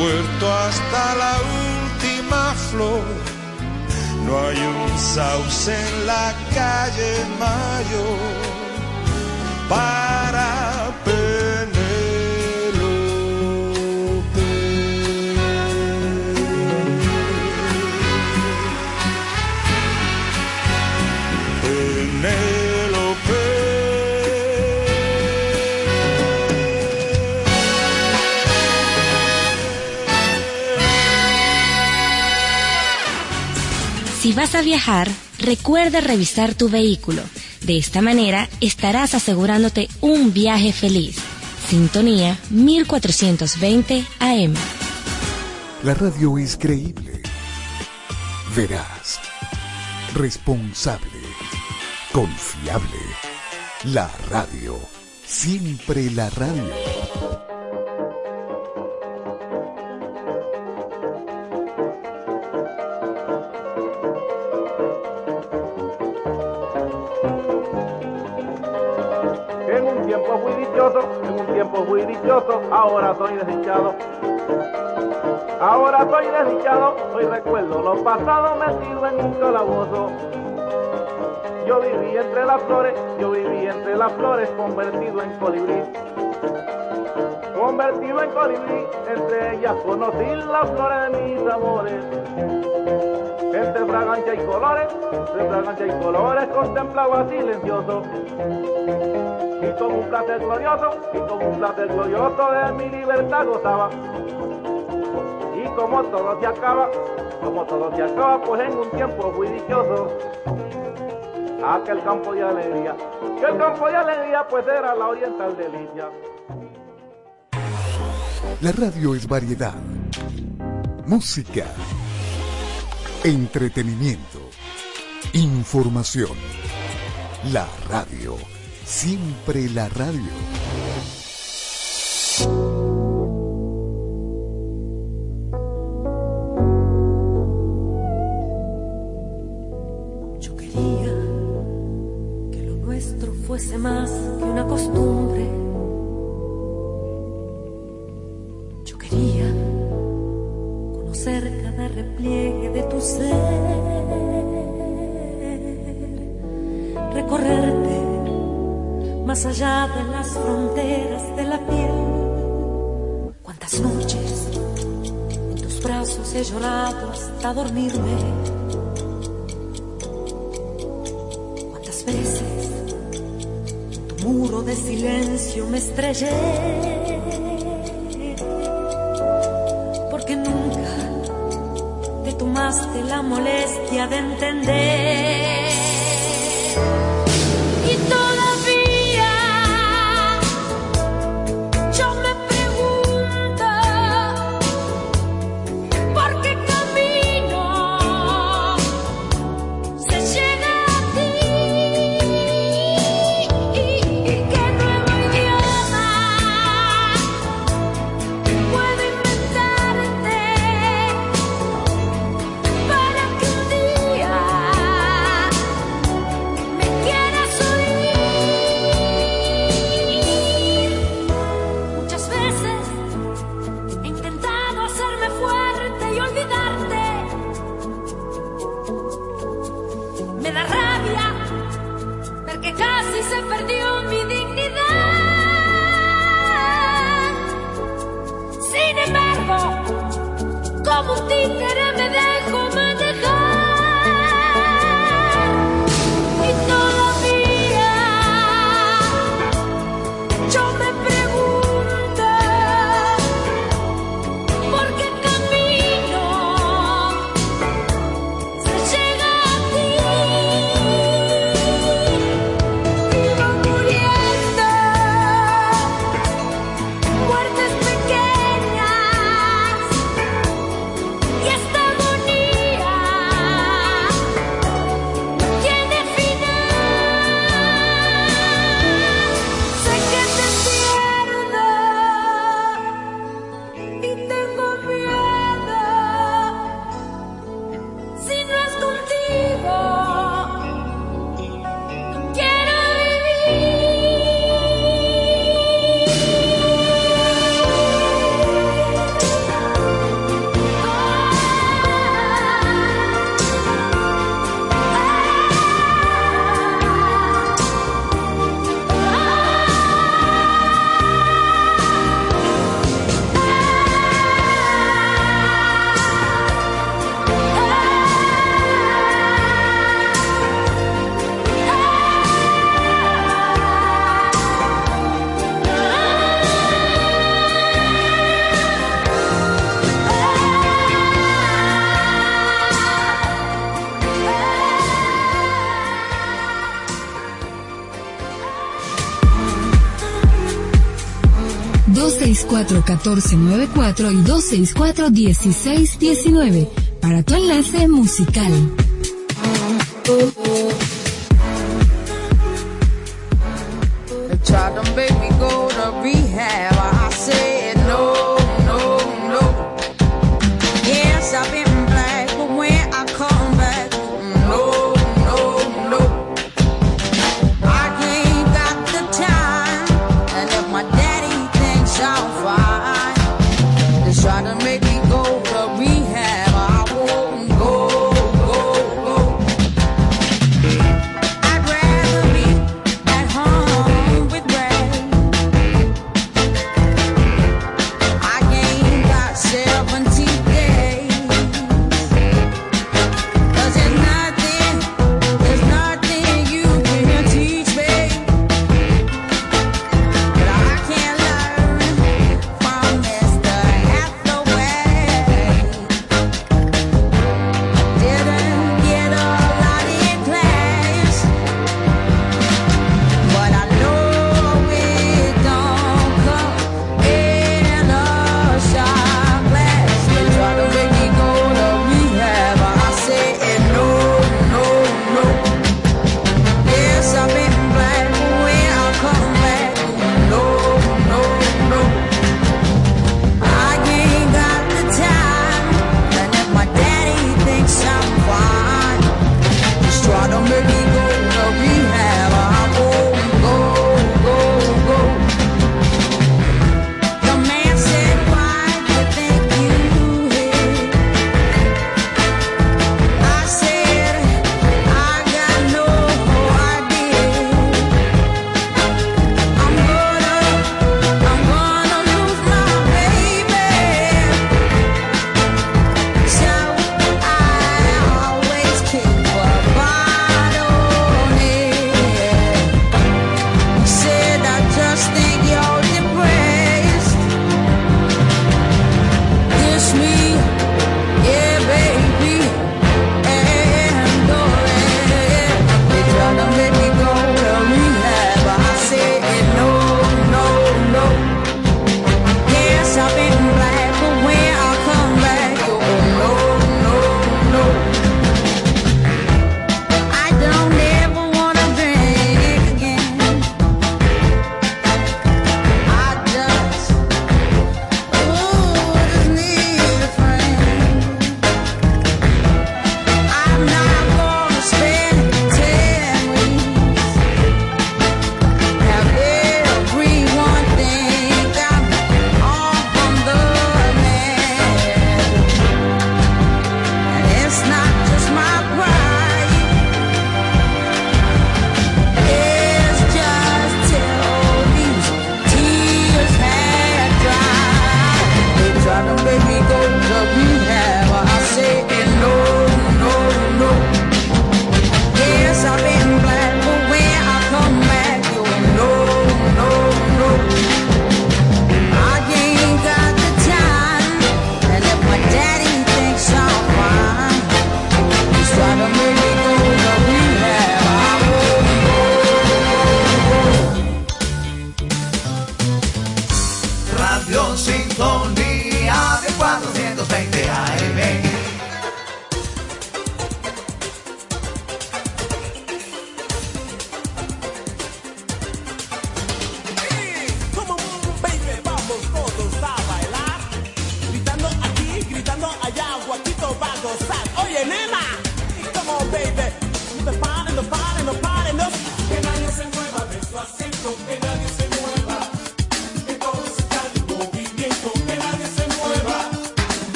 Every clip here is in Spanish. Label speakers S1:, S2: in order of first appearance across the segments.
S1: hasta la última flor. No hay un sauce en la calle mayor
S2: Si vas a viajar, recuerda revisar tu vehículo. De esta manera estarás asegurándote un viaje feliz. Sintonía 1420 AM.
S3: La radio es creíble, veraz, responsable, confiable. La radio, siempre la radio.
S4: Ahora soy desdichado. Ahora soy desdichado, hoy recuerdo lo pasado metido en un calabozo. Yo viví entre las flores, yo viví entre las flores, convertido en colibrí. Convertido en colibrí, entre ellas conocí las flores de mis amores. Entre fragancia y colores, entre fragancia y colores, contemplaba silencioso y como un placer glorioso, y como un placer glorioso de mi libertad gozaba. Y como todo se acaba, como todo se acaba, pues en un tiempo muy dichoso, aquel campo de alegría, que el campo de alegría pues era la oriental delicia.
S3: La radio es variedad, música, entretenimiento, información. La radio Siempre la radio.
S5: करम दे 264-1494 y 264-1619 para tu enlace musical.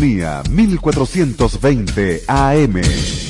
S5: Sintonía 1420 AM.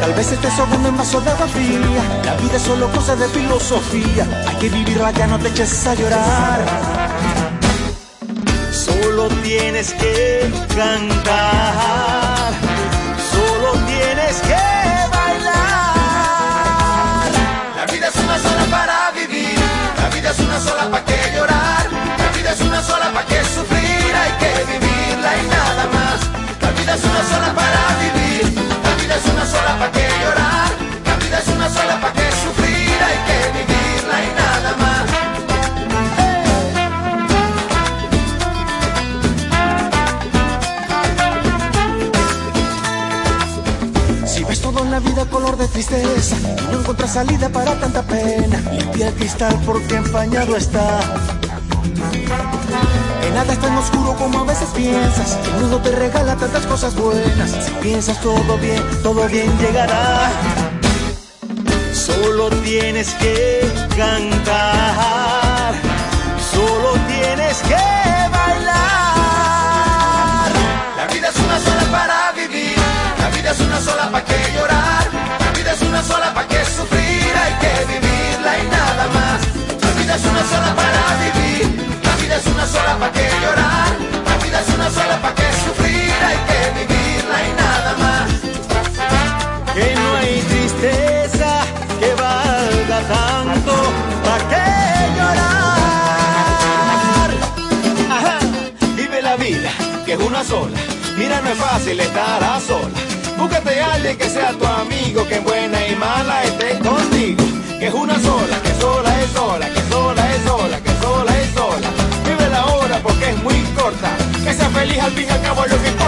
S6: Tal vez estés ahogando en vaso de agua fría. La vida es solo cosa de filosofía. Hay que vivirla, ya no te eches a llorar. Solo tienes que cantar. Solo tienes que bailar. La vida es una sola para vivir. La vida es una sola para que llorar. La vida es una sola para que sufrir. Hay que vivir y nada más. La vida es una sola para vivir, una sola para que llorar, la vida es una sola para que sufrir, hay que vivirla y nada más. Si ves todo en la vida color de tristeza no encuentras salida para tanta pena, limpia el cristal porque empañado está nada es tan oscuro como a veces piensas. El mundo te regala tantas cosas buenas. Si piensas todo bien, todo bien llegará. Solo tienes que cantar. Solo tienes que bailar. La vida es una sola para vivir. La vida es una sola para que llorar. La vida es una sola para que sufrir. Hay que vivirla y nada más. La vida es una sola para vivir sola, ¿para qué llorar? La vida es una sola, ¿para
S7: qué sufrir? Hay que vivirla y nada más. Que no hay tristeza que valga tanto, ¿para qué llorar? Ajá. Vive la vida, que
S8: es una sola. Mira, no es fácil estar a sola. Búscate a
S7: alguien
S8: que sea tu amigo, que en buena
S7: y
S8: mala
S7: esté
S8: contigo.
S7: Que
S8: es una sola, que
S7: sola es sola, que sola es al fin y
S9: al cabo que.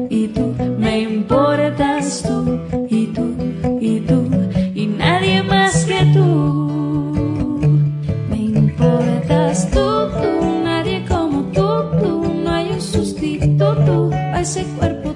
S10: ese cuerpo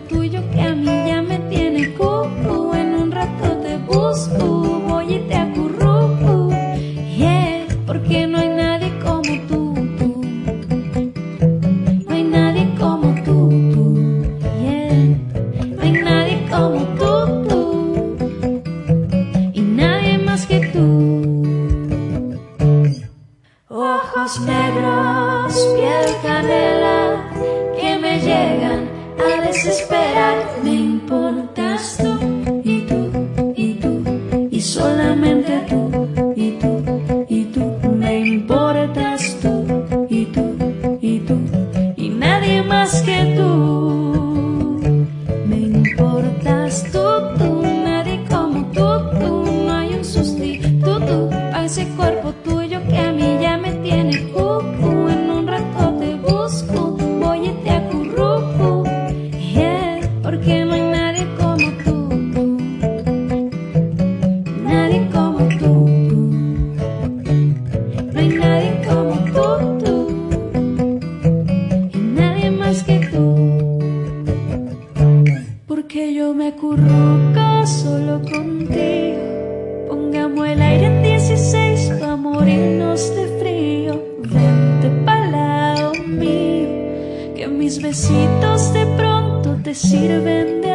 S10: mis besitos de pronto te sirven de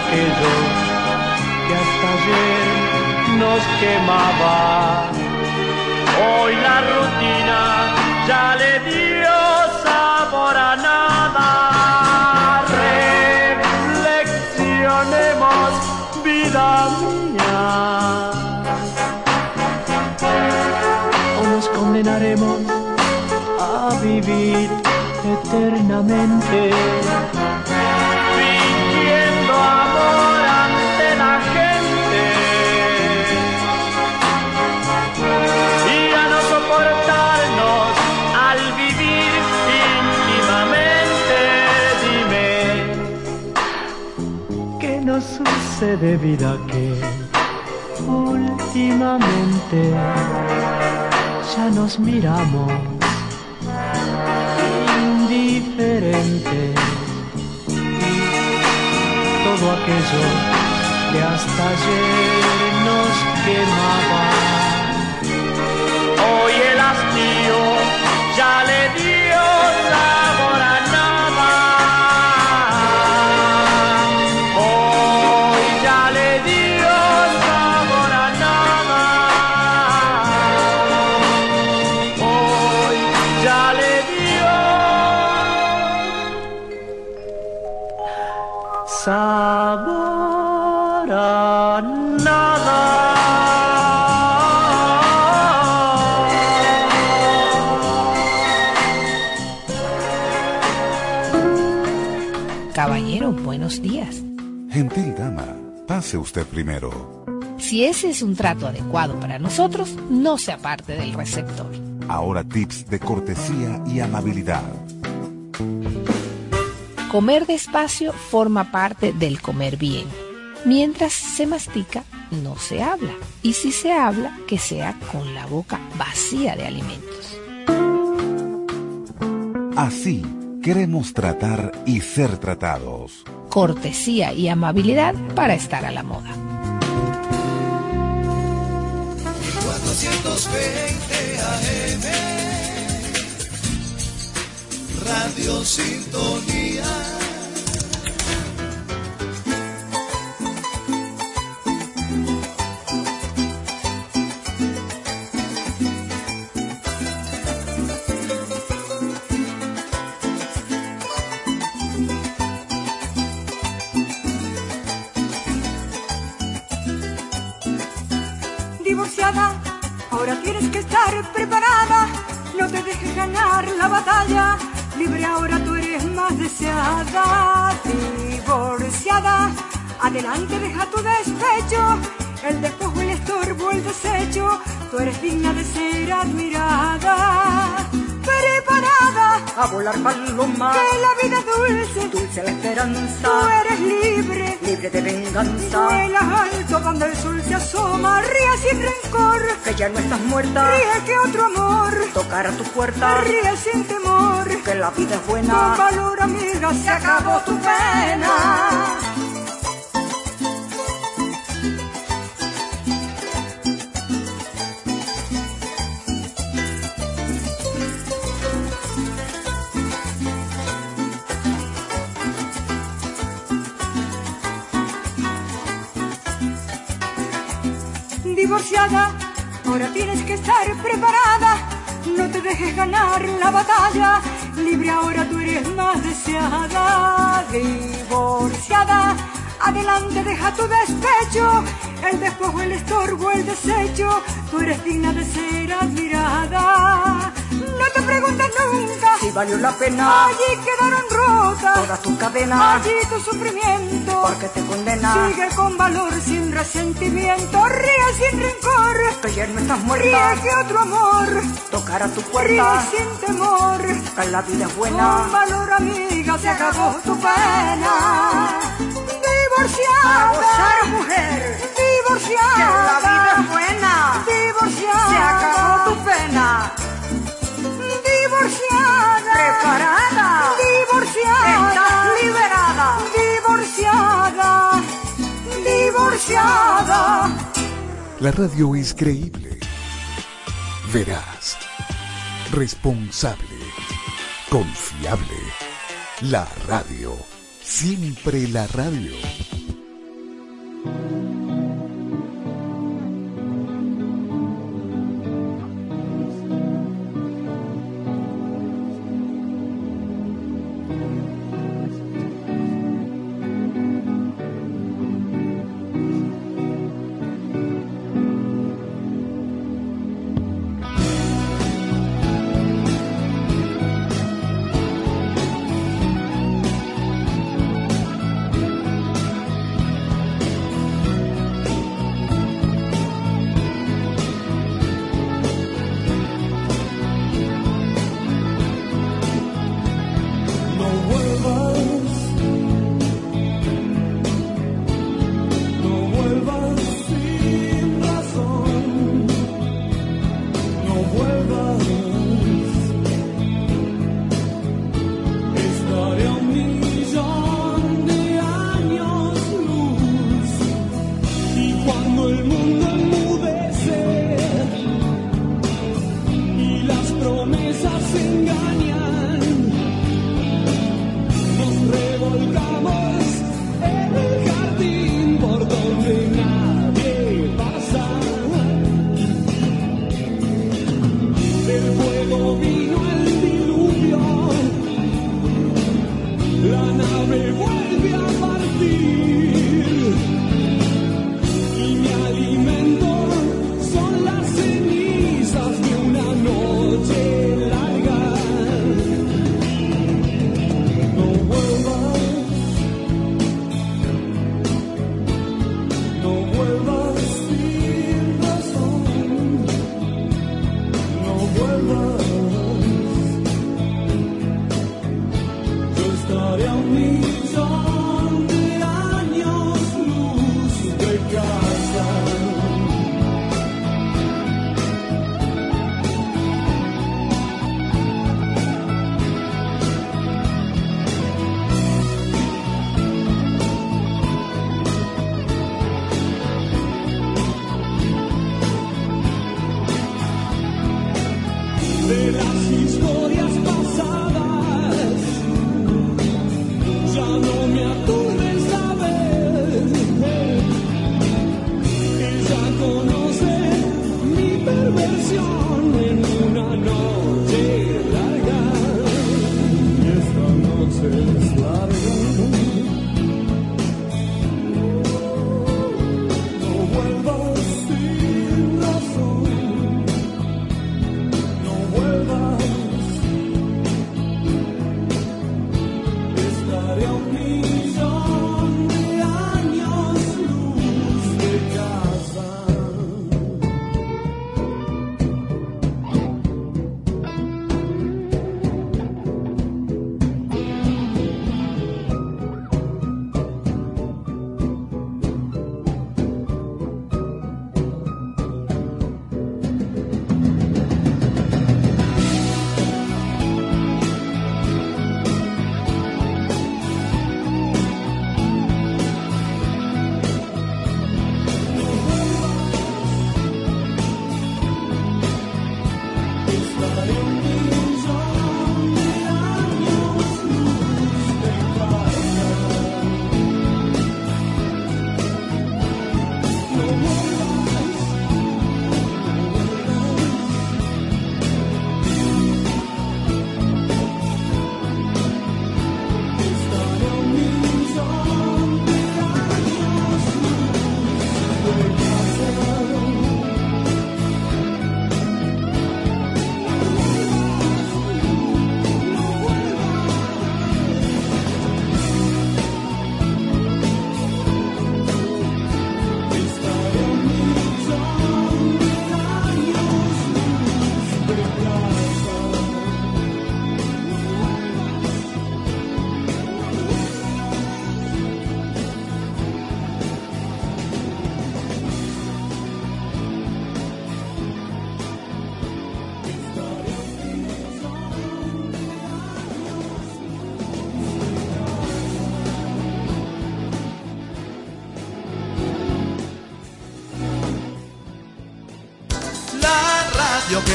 S10: y
S11: todo aquello que hasta ayer nos quemaba. Hoy la rutina ya le dio sabor a nada. Reflexionemos, vida mía. O nos condenaremos a vivir eternamente. Sucede vida que últimamente ya nos miramos indiferentes todo aquello que hasta ayer nos quemaba
S12: pase usted primero.
S13: Si ese es un trato adecuado para nosotros, no se aparte del receptor.
S12: Ahora tips de cortesía y amabilidad.
S13: Comer despacio forma parte del comer bien. Mientras se mastica, no se habla. Y si se habla, que sea con la boca vacía de alimentos.
S12: Así queremos tratar y ser tratados.
S13: Cortesía y amabilidad para estar a la moda.
S6: 420 AM Radio Sintonía
S14: Divorciada, adelante deja tu despecho. El despojo, el estorbo, el desecho. Tú eres digna de ser admirada. Preparada
S15: a volar paloma.
S14: Que la vida es dulce,
S15: dulce la esperanza.
S14: Tú eres libre,
S15: libre de venganza.
S14: Vuelas alto donde el sol se asoma, ríe sin rencor.
S15: Que ya no estás muerta.
S14: Ríe que otro amor
S15: tocará tu puerta.
S14: Ríe sin temor.
S15: Que la vida es buena.
S14: Con valor, amiga, se acabó tu pena. Ahora tienes que estar preparada. No te dejes ganar la batalla, libre ahora tú eres más deseada. Divorciada, adelante deja tu despecho, el despojo, el estorbo, el desecho. Tú eres digna de ser admirada. No te preguntes nunca
S15: si valió la pena.
S14: Allí quedaron rotas
S15: todas tus cadena.
S14: Allí tu sufrimiento.
S15: Porque te condena.
S14: Sigue con valor, sin resentimiento. Ríe sin rencor.
S15: Que ayer no estás muerta.
S14: Ríe que otro amor.
S15: Tocará tu
S14: Ríe
S15: puerta.
S14: sin temor.
S15: Que la vida es
S14: Con
S15: buena.
S14: valor, amiga, se acabó tu pena.
S15: A
S14: Divorciada.
S15: gozar, mujer.
S14: Divorciada.
S15: Que la vida
S12: La radio es creíble, veraz, responsable, confiable. La radio, siempre la radio.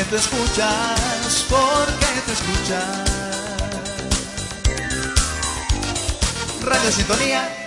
S16: Te escuchas, porque te escuchas. Radio Sintonía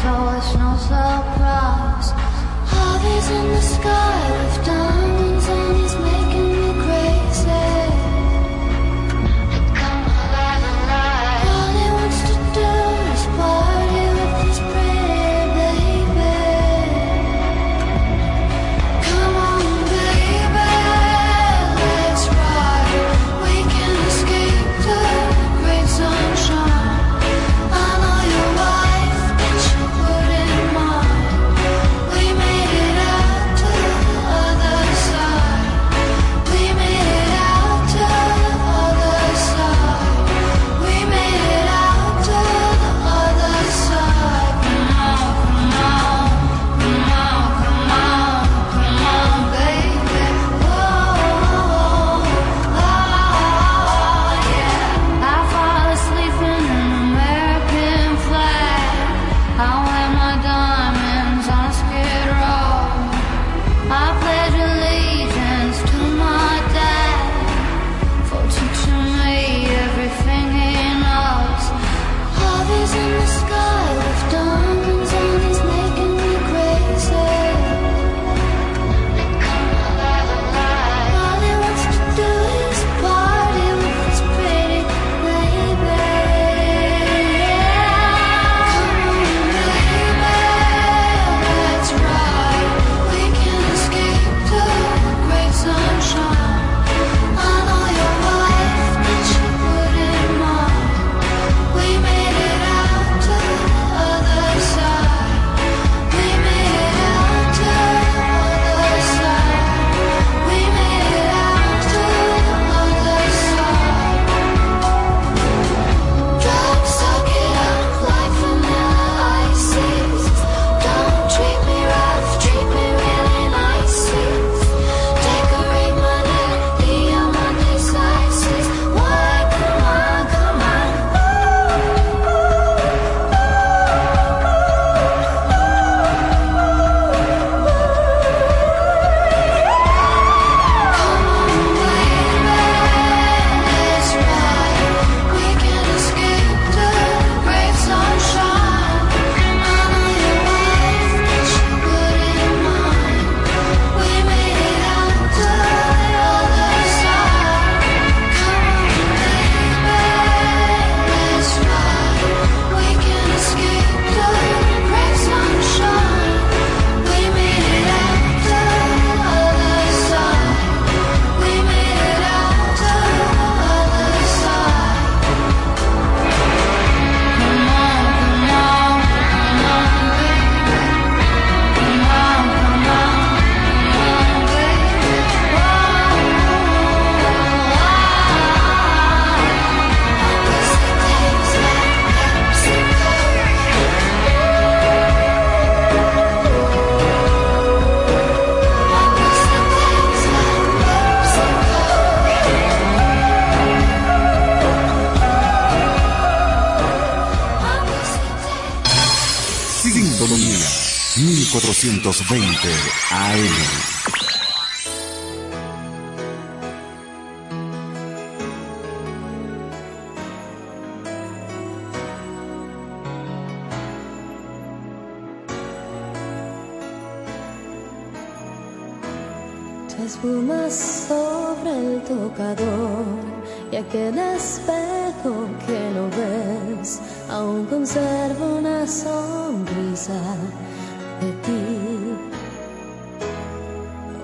S5: 서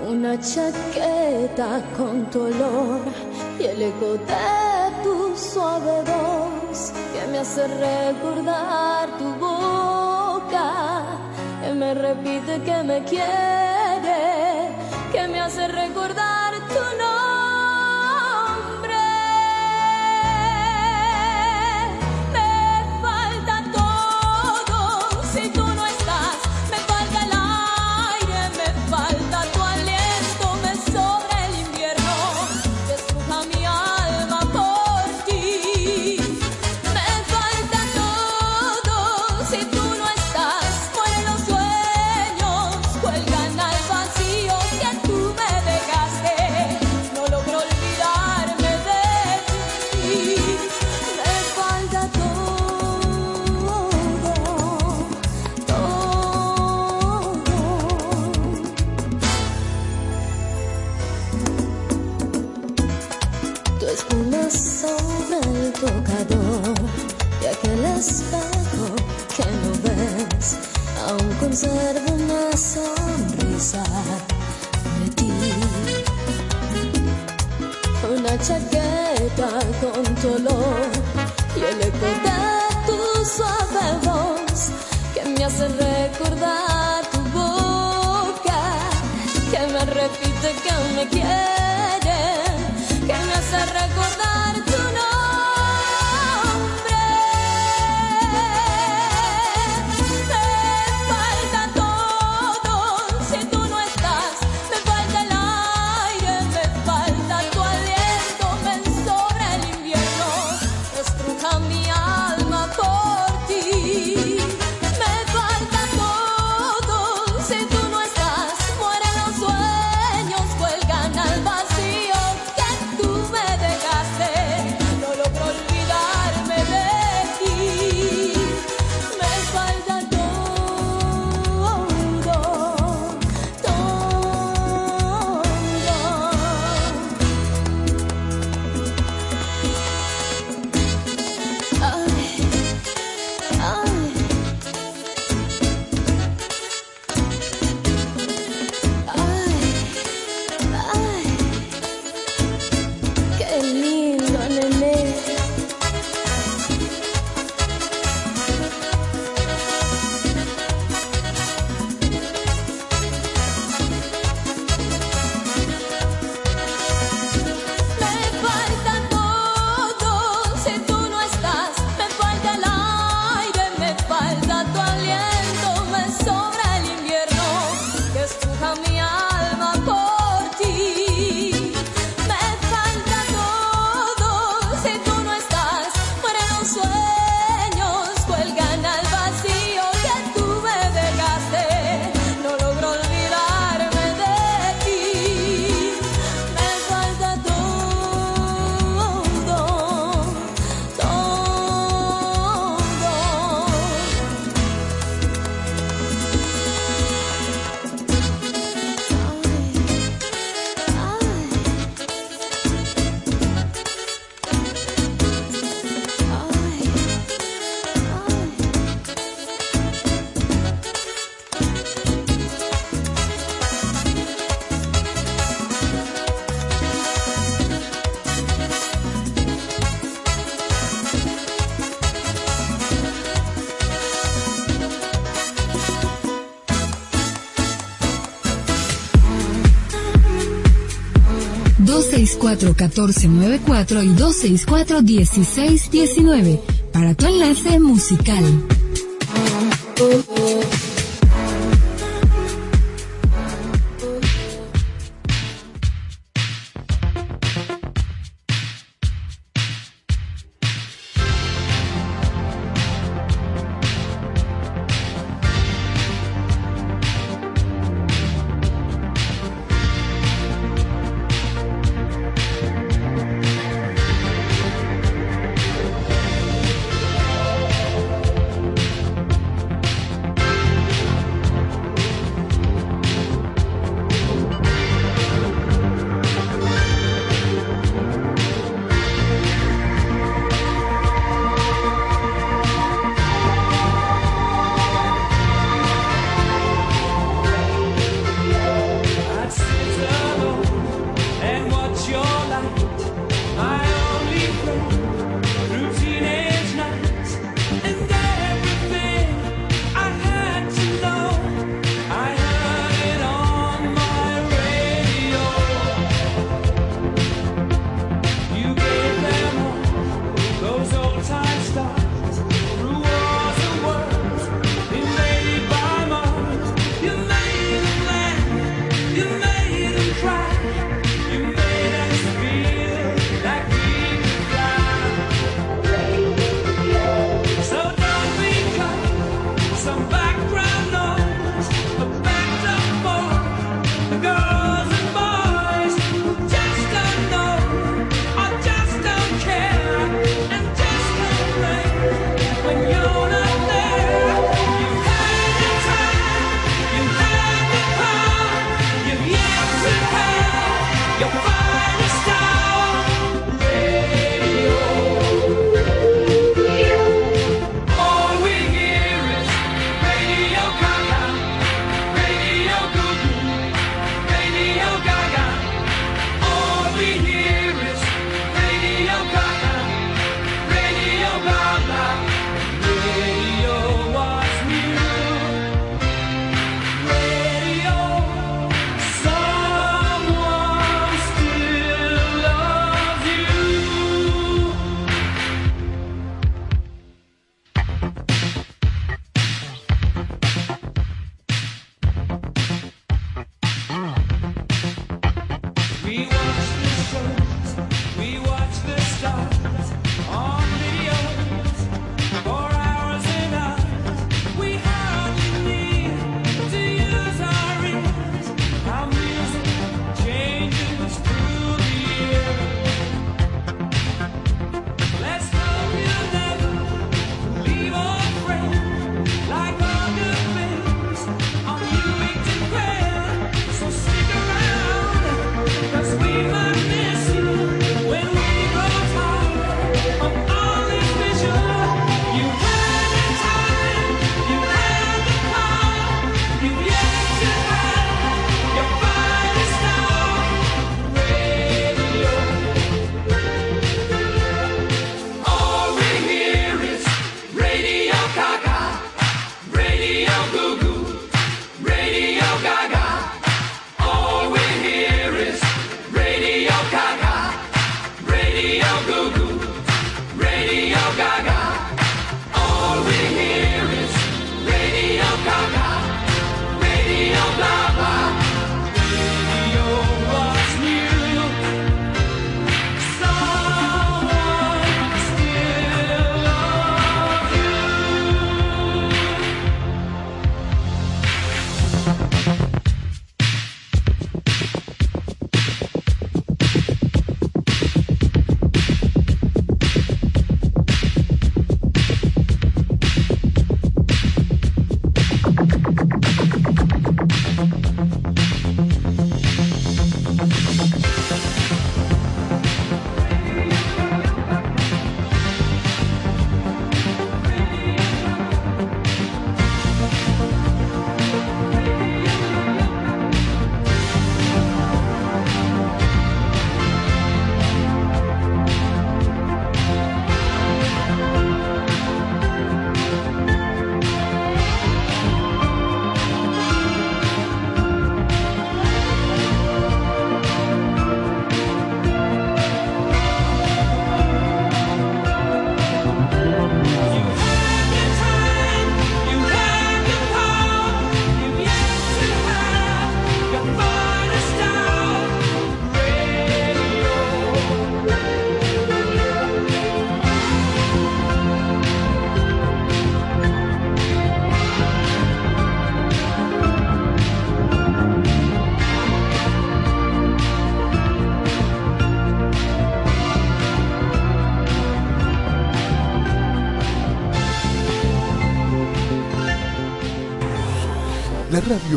S5: una chaqueta con tu olor y el eco de tu suave voz que me hace recordar tu boca, que me repite que me quiere, que me hace recordar tu nombre. 264-1494 y 264-1619 para tu enlace musical.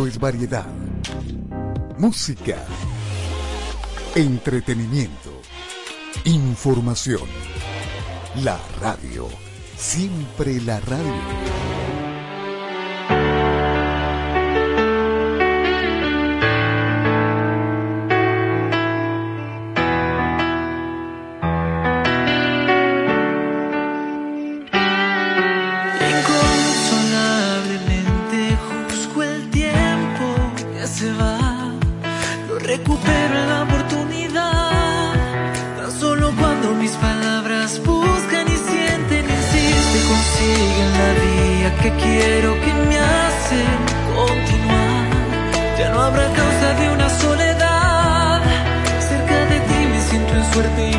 S5: Es variedad. Música. Entretenimiento. Información. La radio. Siempre la radio. quiero que me hacen continuar. Ya no habrá causa de una soledad. Cerca de ti me
S17: siento en
S5: suerte.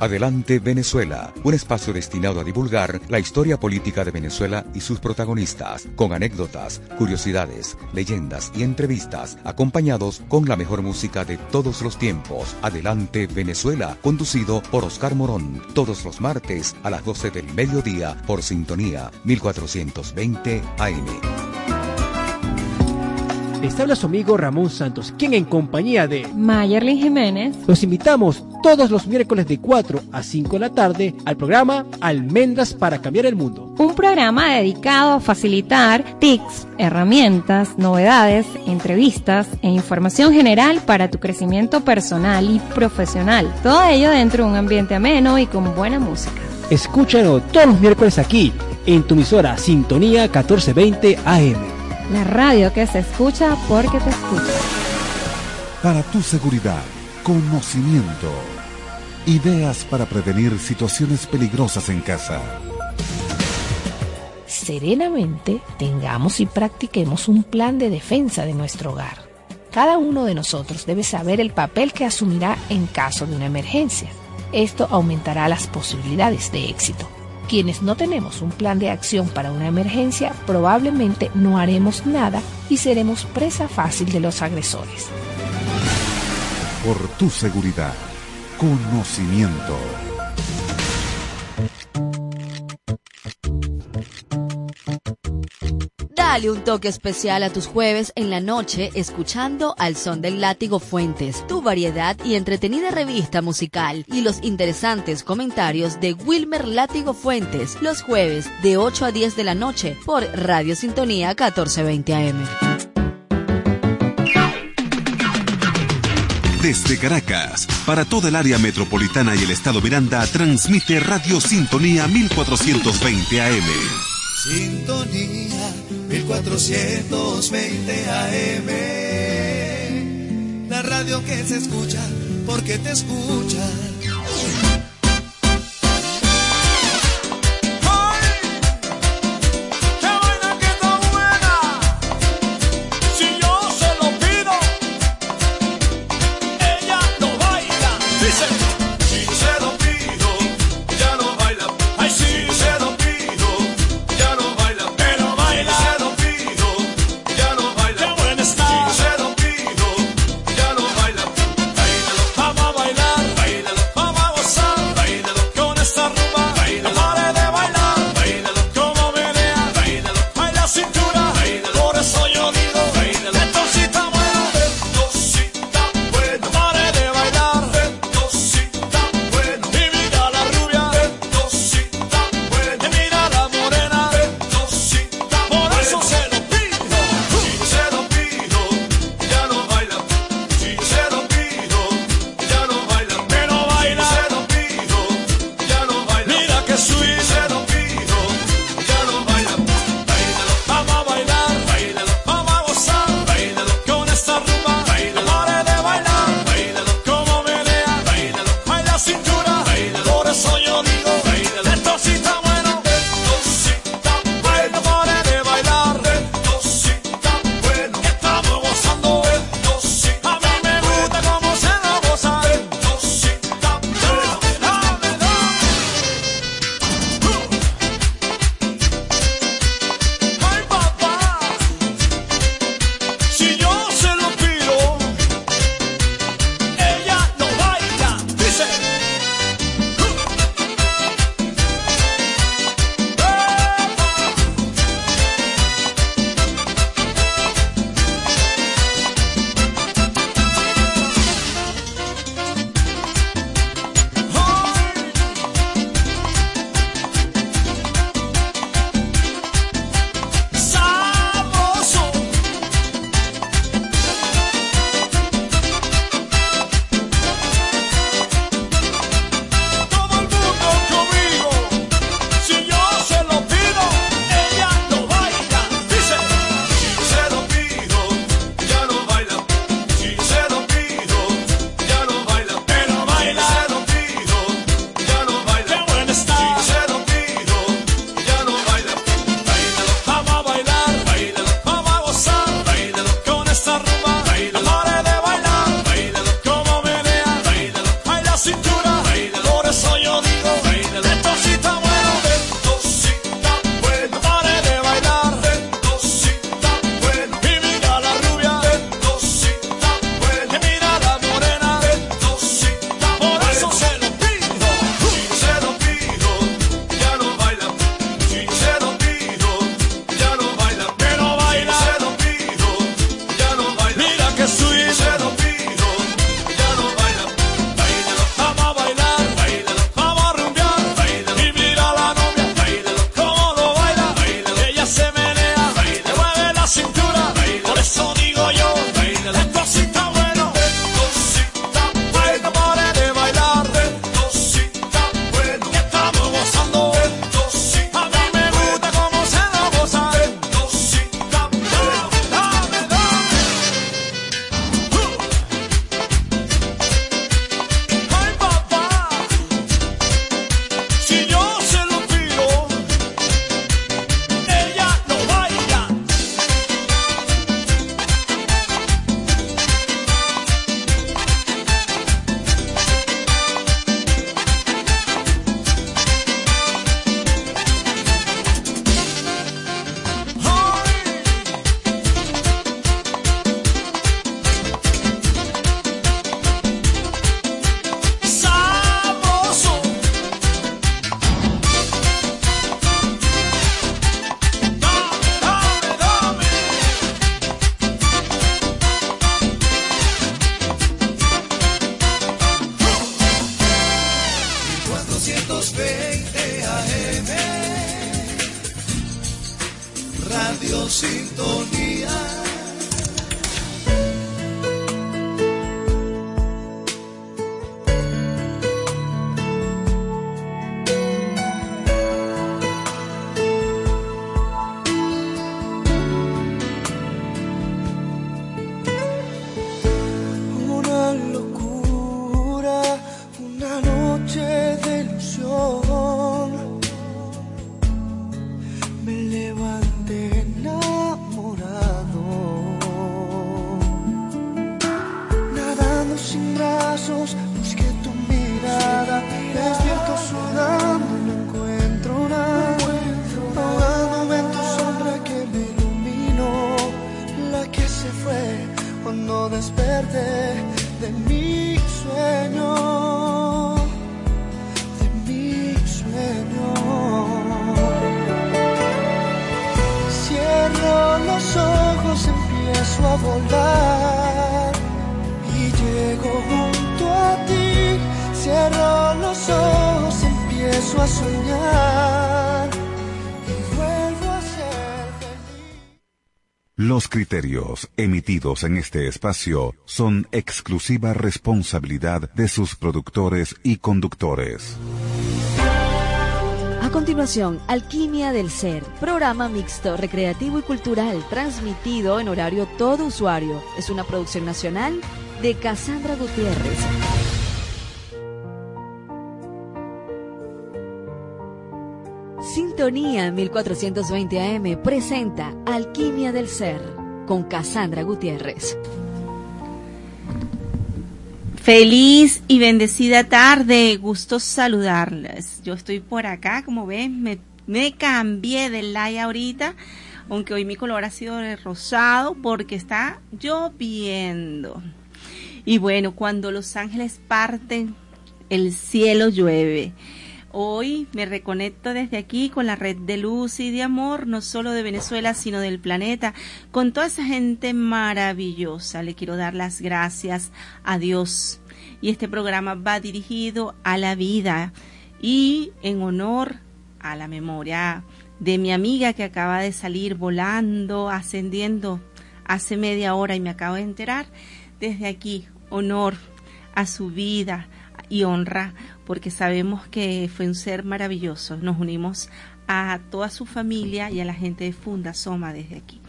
S18: Adelante Venezuela, un espacio destinado a divulgar la historia política de Venezuela y sus protagonistas, con anécdotas, curiosidades, leyendas y entrevistas, acompañados con la mejor música de todos los tiempos. Adelante Venezuela, conducido por Oscar Morón, todos los martes a las 12 del mediodía por Sintonía 1420 AM.
S19: Les habla su amigo Ramón Santos, quien en compañía de
S20: Mayerlin Jiménez
S19: los invitamos todos los miércoles de 4 a 5 de la tarde al programa Almendras para Cambiar el Mundo.
S20: Un programa dedicado a facilitar tips, herramientas, novedades, entrevistas e información general para tu crecimiento personal y profesional. Todo ello dentro de un ambiente ameno y con buena música.
S19: Escúchalo todos los miércoles aquí, en tu emisora Sintonía 1420 AM.
S20: La radio que se escucha porque te escucha.
S21: Para tu seguridad, conocimiento. Ideas para prevenir situaciones peligrosas en casa.
S13: Serenamente, tengamos y practiquemos un plan de defensa de nuestro hogar. Cada uno de nosotros debe saber el papel que asumirá en caso de una emergencia. Esto aumentará las posibilidades de éxito. Quienes no tenemos un plan de acción para una emergencia probablemente no haremos nada y seremos presa fácil de los agresores.
S21: Por tu seguridad, conocimiento.
S22: Dale un toque especial a tus jueves en la noche escuchando Al Son del Látigo Fuentes, tu variedad y entretenida revista musical y los interesantes comentarios de Wilmer Látigo Fuentes los jueves de 8 a 10 de la noche por Radio Sintonía 1420 AM.
S23: Desde Caracas, para toda el área metropolitana y el estado Miranda, transmite Radio Sintonía 1420 AM.
S24: Sintonía 1420 AM. La radio que se escucha porque te escucha.
S12: Emitidos en este espacio son exclusiva responsabilidad de sus productores y conductores.
S22: A continuación, Alquimia del Ser, programa mixto, recreativo y cultural, transmitido en horario todo usuario. Es una producción nacional de Cassandra Gutiérrez. Sintonía 1420 AM presenta Alquimia del Ser con Cassandra Gutiérrez.
S25: Feliz y bendecida tarde, gusto saludarles. Yo estoy por acá, como ven, me, me cambié del live ahorita, aunque hoy mi color ha sido de rosado porque está lloviendo. Y bueno, cuando los ángeles parten, el cielo llueve. Hoy me reconecto desde aquí con la red de luz y de amor, no solo de Venezuela, sino del planeta, con toda esa gente maravillosa. Le quiero dar las gracias a Dios. Y este programa va dirigido a la vida y en honor a la memoria de mi amiga que acaba de salir volando, ascendiendo hace media hora y me acabo de enterar. Desde aquí, honor a su vida y honra porque sabemos que fue un ser maravilloso. Nos unimos a toda su familia y a la gente de Funda Soma desde aquí.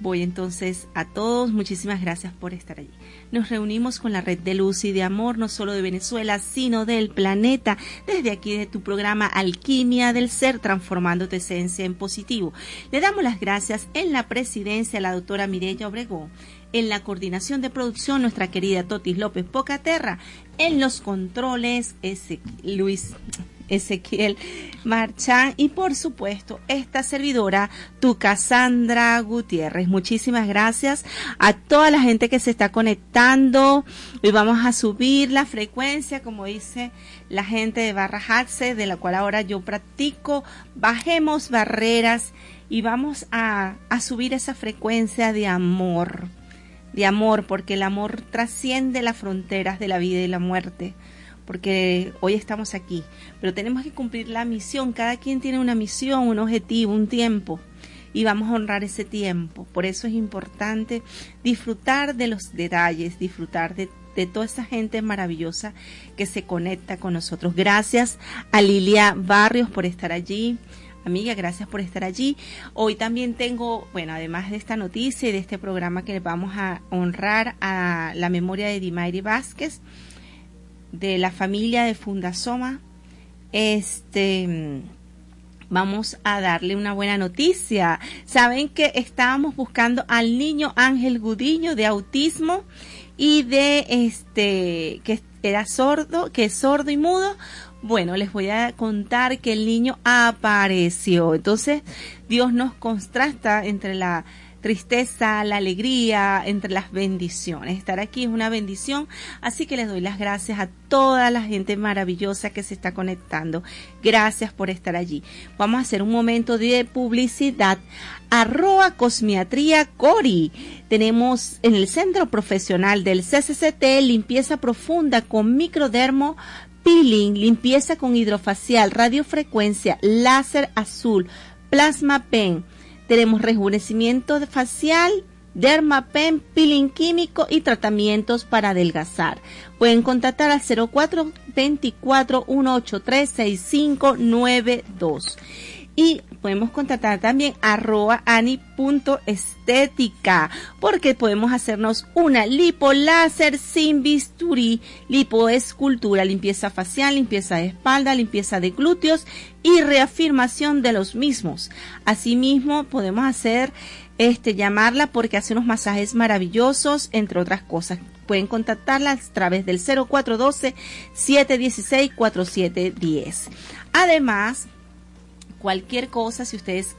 S25: Voy entonces a todos, muchísimas gracias por estar allí. Nos reunimos con la red de luz y de amor, no solo de Venezuela, sino del planeta, desde aquí de tu programa Alquimia del Ser, transformando tu esencia en positivo. Le damos las gracias en la presidencia a la doctora Mireya Obregón, en la coordinación de producción nuestra querida Totis López Pocaterra, en los controles Luis Ezequiel Marchán y por supuesto esta servidora, tu Cassandra Gutiérrez. Muchísimas gracias a toda la gente que se está conectando. Hoy vamos a subir la frecuencia, como dice la gente de Barra Hatse, de la cual ahora yo practico. Bajemos barreras y vamos a subir esa frecuencia de amor de amor, porque el amor trasciende las fronteras de la vida y la muerte, porque hoy estamos aquí, pero tenemos que cumplir la misión, cada quien tiene una misión, un objetivo, un tiempo, y vamos a honrar ese tiempo. Por eso es importante disfrutar de los detalles, disfrutar de, de toda esa gente maravillosa que se conecta con nosotros. Gracias a Lilia Barrios por estar allí. Amiga, gracias por estar allí. Hoy también tengo, bueno, además de esta noticia y de este programa que vamos a honrar a la memoria de Dimairi Vázquez, de la familia de Fundasoma, este, vamos a darle una buena noticia. Saben que estábamos buscando al niño Ángel Gudiño de autismo y de este, que era sordo, que es sordo y mudo. Bueno, les voy a contar que el niño apareció. Entonces, Dios nos contrasta entre la tristeza, la alegría, entre las bendiciones. Estar aquí es una bendición, así que les doy las gracias a toda la gente maravillosa que se está conectando. Gracias por estar allí. Vamos a hacer un momento de publicidad. Arroba Cosmiatría Cori. Tenemos en el centro profesional del CCCT limpieza profunda con microdermo peeling, limpieza con hidrofacial, radiofrecuencia, láser azul, plasma pen. Tenemos rejuvenecimiento facial, dermapen, peeling químico y tratamientos para adelgazar. Pueden contactar al 0424 183 6592 y podemos contactar también arroba ani.estética porque podemos hacernos una lipoláser sin bisturí, lipoescultura, limpieza facial, limpieza de espalda, limpieza de glúteos y reafirmación de los mismos. Asimismo, podemos hacer este llamarla porque hace unos masajes maravillosos, entre otras cosas. Pueden contactarla a través del 0412 716 4710. Además, cualquier cosa, si ustedes